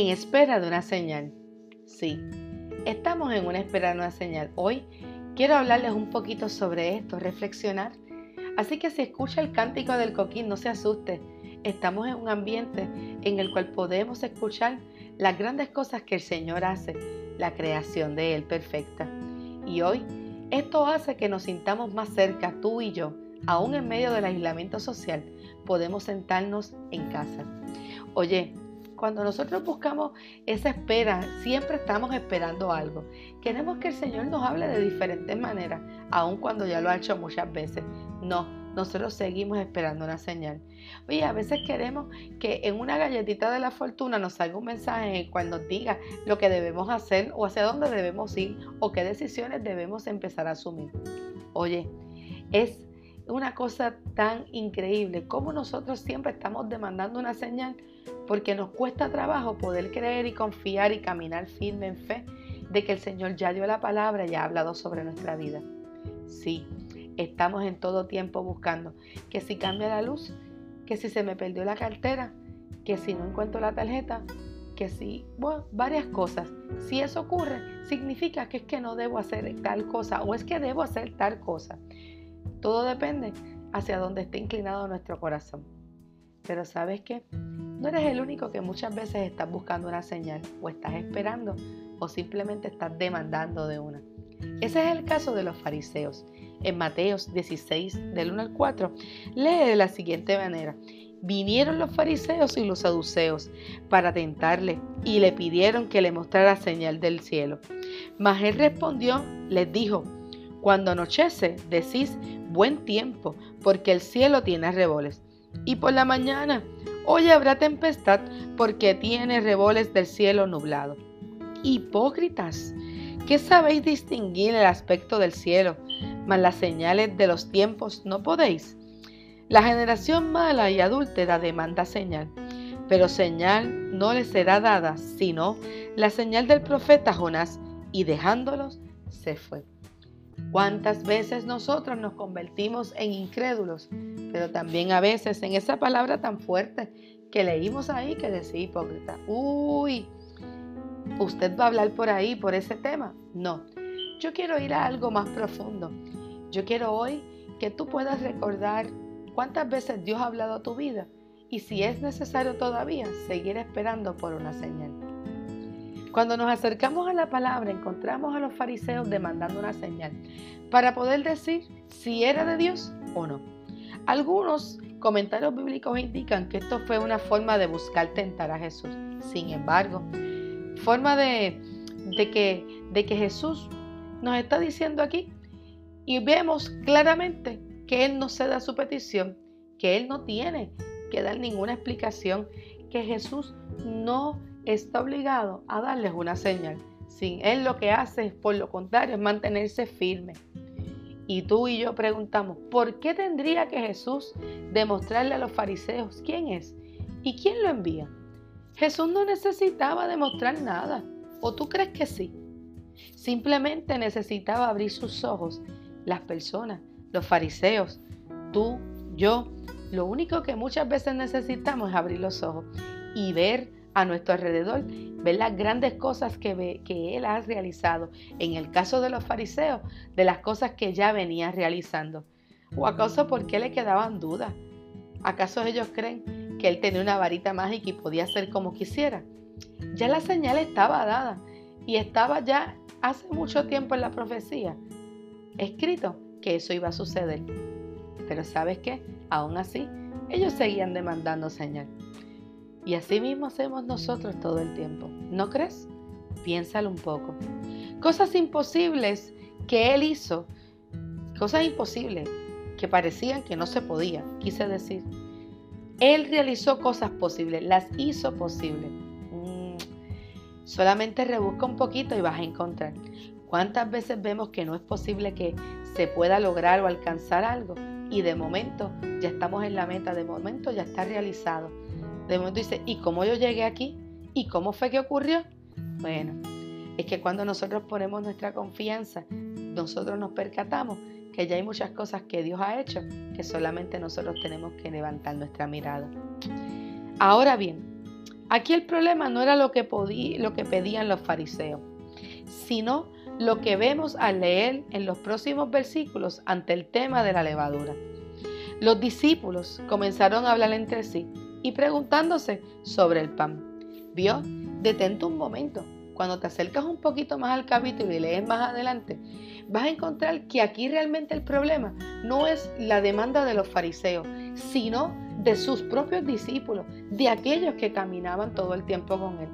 en espera de una señal. Sí, estamos en una espera de una señal. Hoy quiero hablarles un poquito sobre esto, reflexionar. Así que si escucha el cántico del coquín, no se asuste. Estamos en un ambiente en el cual podemos escuchar las grandes cosas que el Señor hace, la creación de Él perfecta. Y hoy esto hace que nos sintamos más cerca, tú y yo, aún en medio del aislamiento social, podemos sentarnos en casa. Oye, cuando nosotros buscamos esa espera, siempre estamos esperando algo. Queremos que el Señor nos hable de diferentes maneras, aun cuando ya lo ha hecho muchas veces. No, nosotros seguimos esperando una señal. Oye, a veces queremos que en una galletita de la fortuna nos salga un mensaje en el cual nos diga lo que debemos hacer o hacia dónde debemos ir o qué decisiones debemos empezar a asumir. Oye, es una cosa tan increíble como nosotros siempre estamos demandando una señal porque nos cuesta trabajo poder creer y confiar y caminar firme en fe de que el Señor ya dio la palabra y ha hablado sobre nuestra vida. Sí, estamos en todo tiempo buscando que si cambia la luz, que si se me perdió la cartera, que si no encuentro la tarjeta, que si, bueno, varias cosas. Si eso ocurre, significa que es que no debo hacer tal cosa o es que debo hacer tal cosa. Todo depende hacia dónde esté inclinado nuestro corazón. Pero sabes qué? No eres el único que muchas veces estás buscando una señal o estás esperando o simplemente estás demandando de una. Ese es el caso de los fariseos. En Mateos 16, del 1 al 4, lee de la siguiente manera. Vinieron los fariseos y los saduceos para tentarle y le pidieron que le mostrara señal del cielo. Mas él respondió, les dijo, cuando anochece decís buen tiempo, porque el cielo tiene reboles. Y por la mañana, hoy habrá tempestad, porque tiene reboles del cielo nublado. Hipócritas, ¿qué sabéis distinguir el aspecto del cielo, mas las señales de los tiempos no podéis? La generación mala y adúltera demanda señal, pero señal no le será dada, sino la señal del profeta Jonás, y dejándolos se fue. ¿Cuántas veces nosotros nos convertimos en incrédulos? Pero también a veces en esa palabra tan fuerte que leímos ahí que decía hipócrita. Uy, ¿usted va a hablar por ahí, por ese tema? No, yo quiero ir a algo más profundo. Yo quiero hoy que tú puedas recordar cuántas veces Dios ha hablado a tu vida y si es necesario todavía seguir esperando por una señal. Cuando nos acercamos a la palabra, encontramos a los fariseos demandando una señal para poder decir si era de Dios o no. Algunos comentarios bíblicos indican que esto fue una forma de buscar tentar a Jesús. Sin embargo, forma de, que, de que Jesús nos está diciendo aquí y vemos claramente que Él no cede a su petición, que Él no tiene que dar ninguna explicación, que Jesús no está obligado a darles una señal. Sin él lo que hace por lo contrario, es mantenerse firme. Y tú y yo preguntamos, ¿por qué tendría que Jesús demostrarle a los fariseos quién es y quién lo envía? Jesús no necesitaba demostrar nada. ¿O tú crees que sí? Simplemente necesitaba abrir sus ojos. Las personas, los fariseos, tú, yo, lo único que muchas veces necesitamos es abrir los ojos y ver a nuestro alrededor, ver las grandes cosas que, Él ha realizado. En el caso de los fariseos, de las cosas que ya venía realizando. ¿O acaso por qué le quedaban dudas? ¿Acaso ellos creen que Él tenía una varita mágica y podía hacer como quisiera? Ya la señal estaba dada y estaba ya hace mucho tiempo en la profecía escrito que eso iba a suceder. Pero ¿sabes qué? Aún así, ellos seguían demandando señal. Y así mismo hacemos nosotros todo el tiempo. ¿No crees? Piénsalo un poco. Cosas imposibles que Él hizo, cosas imposibles que parecían que no se podían, quise decir. Él realizó cosas posibles, las hizo posibles. Mm, solamente rebusca un poquito y vas a encontrar. ¿Cuántas veces vemos que no es posible que se pueda lograr o alcanzar algo? Y de momento ya estamos en la meta, de momento ya está realizado de momento dice, ¿y cómo yo llegué aquí? ¿Y cómo fue que ocurrió? Bueno, es que cuando nosotros ponemos nuestra confianza, nosotros nos percatamos que ya hay muchas cosas que Dios ha hecho que solamente nosotros tenemos que levantar nuestra mirada. Ahora bien, Aquí el problema no era lo que, pedían los fariseos, sino lo que vemos al leer en los próximos versículos ante el tema de la levadura. Los discípulos comenzaron a hablar entre sí y preguntándose sobre el pan. ¿Vio? Detente un momento. Cuando te acercas un poquito más al capítulo y lees más adelante, vas a encontrar que aquí realmente el problema no es la demanda de los fariseos, sino de sus propios discípulos, de aquellos que caminaban todo el tiempo con él.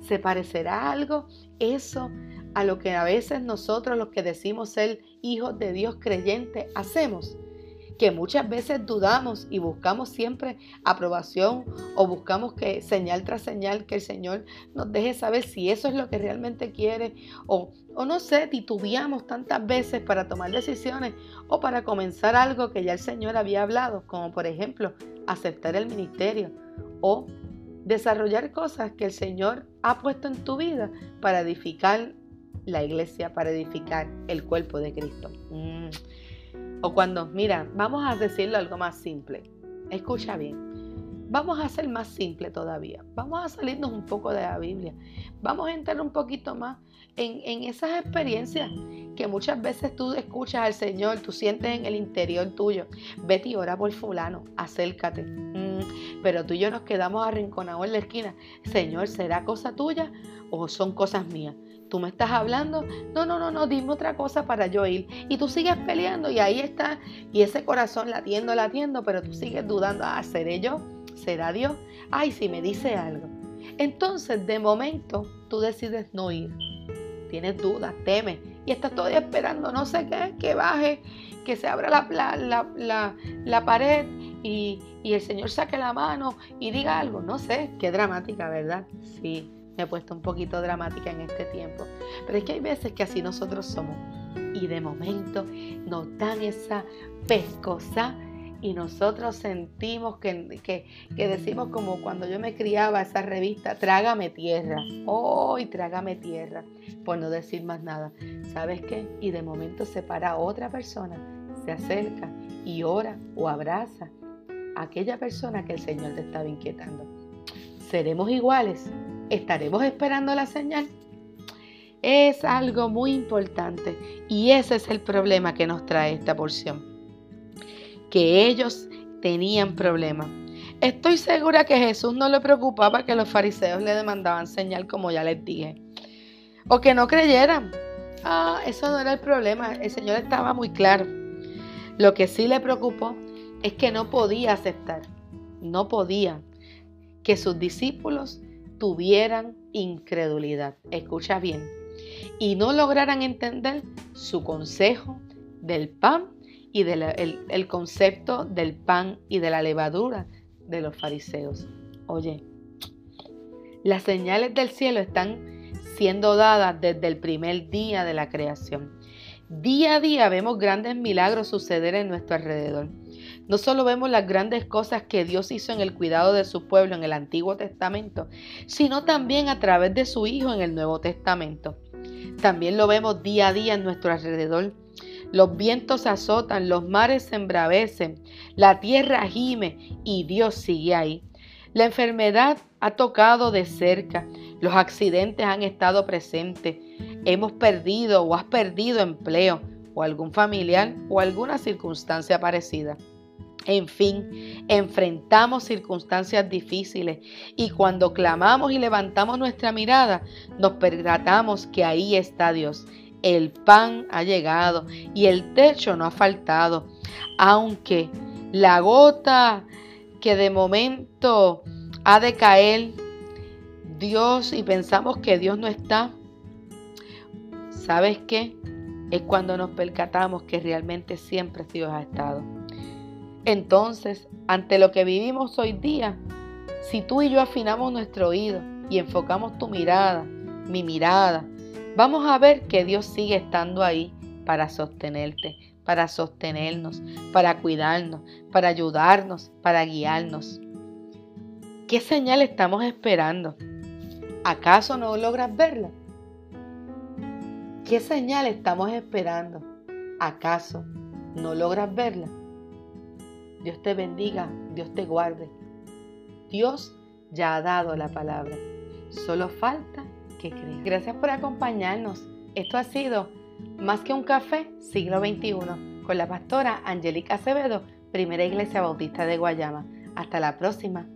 ¿Se parecerá algo eso a lo que a veces nosotros los que decimos ser hijos de Dios creyentes hacemos? Que muchas veces dudamos y buscamos siempre aprobación o buscamos que señal tras señal que el Señor nos deje saber si eso es lo que realmente quiere o, o no sé, titubeamos tantas veces para tomar decisiones o para comenzar algo que ya el Señor había hablado, como por ejemplo aceptar el ministerio o desarrollar cosas que el Señor ha puesto en tu vida para edificar la iglesia, para edificar el cuerpo de Cristo. Mm. O cuando, mira, vamos a decirlo algo más simple. Escucha bien. Vamos a hacer más simple todavía. Vamos a salirnos un poco de la Biblia. Vamos a entrar un poquito más en, en esas experiencias que muchas veces tú escuchas al Señor, tú sientes en el interior tuyo. Vete y ora por fulano, acércate. Mm, pero tú y yo nos quedamos arrinconados en la esquina. Señor, ¿será cosa tuya o son cosas mías? Tú me estás hablando, no, no, no, no, dime otra cosa para yo ir. Y tú sigues peleando y ahí está, y ese corazón latiendo, latiendo, pero tú sigues dudando, ah, ¿seré yo? ¿Será Dios? Ay, si me dice algo. Entonces, de momento, tú decides no ir. Tienes dudas, temes, y estás todavía esperando, no sé qué, que baje, que se abra la, la, la pared y, y el Señor saque la mano y diga algo. No sé, qué dramática, ¿verdad? Sí he puesto un poquito dramática en este tiempo. Pero es que hay veces que así nosotros somos. Y de momento nos dan esa pescosa y nosotros sentimos que, que, decimos como cuando yo me criaba esa revista, trágame tierra, hoy trágame tierra, por no decir más nada. ¿Sabes qué? Y de momento se para otra persona, se acerca y ora o abraza a aquella persona que el Señor te estaba inquietando. ¿Seremos iguales? ¿Estaremos esperando la señal? Es algo muy importante y ese es el problema que nos trae esta porción. Que ellos tenían problemas. Estoy segura que Jesús no le preocupaba que los fariseos le demandaban señal como ya les dije. O que no creyeran. Ah, eso no era el problema. El Señor estaba muy claro. Lo que sí le preocupó es que no podía aceptar. No podía que sus discípulos tuvieran incredulidad. Escucha bien. Y no lograran entender su consejo del pan y del el concepto del pan y de la levadura de los fariseos. Oye, las señales del cielo están siendo dadas desde el primer día de la creación. Día a día vemos grandes milagros suceder en nuestro alrededor. No solo vemos las grandes cosas que Dios hizo en el cuidado de su pueblo en el Antiguo Testamento, sino también a través de su Hijo en el Nuevo Testamento. También lo vemos día a día en nuestro alrededor. Los vientos azotan, los mares se embravecen, la tierra gime y Dios sigue ahí. La enfermedad ha tocado de cerca, los accidentes han estado presentes, hemos perdido o has perdido empleo o algún familiar o alguna circunstancia parecida. En fin, enfrentamos circunstancias difíciles y cuando clamamos y levantamos nuestra mirada, nos percatamos que ahí está Dios. El pan ha llegado y el techo no ha faltado, aunque la gota que de momento ha de caer, Dios y pensamos que Dios no está, ¿sabes qué? Es cuando nos percatamos que realmente siempre Dios ha estado. Entonces, ante lo que vivimos hoy día, si tú y yo afinamos nuestro oído y enfocamos tu mirada, mi mirada, vamos a ver que Dios sigue estando ahí para sostenerte, para sostenernos, para cuidarnos, para ayudarnos, para guiarnos. ¿Qué señal estamos esperando? ¿Acaso no logras verla? ¿Qué señal estamos esperando? ¿Acaso no logras verla? Dios te bendiga, Dios te guarde. Dios ya ha dado la palabra. Solo falta que creas. Gracias por acompañarnos. Esto ha sido Más que un café, siglo XXI, con la pastora Angélica Acevedo, Primera Iglesia Bautista de Guayama. Hasta la próxima.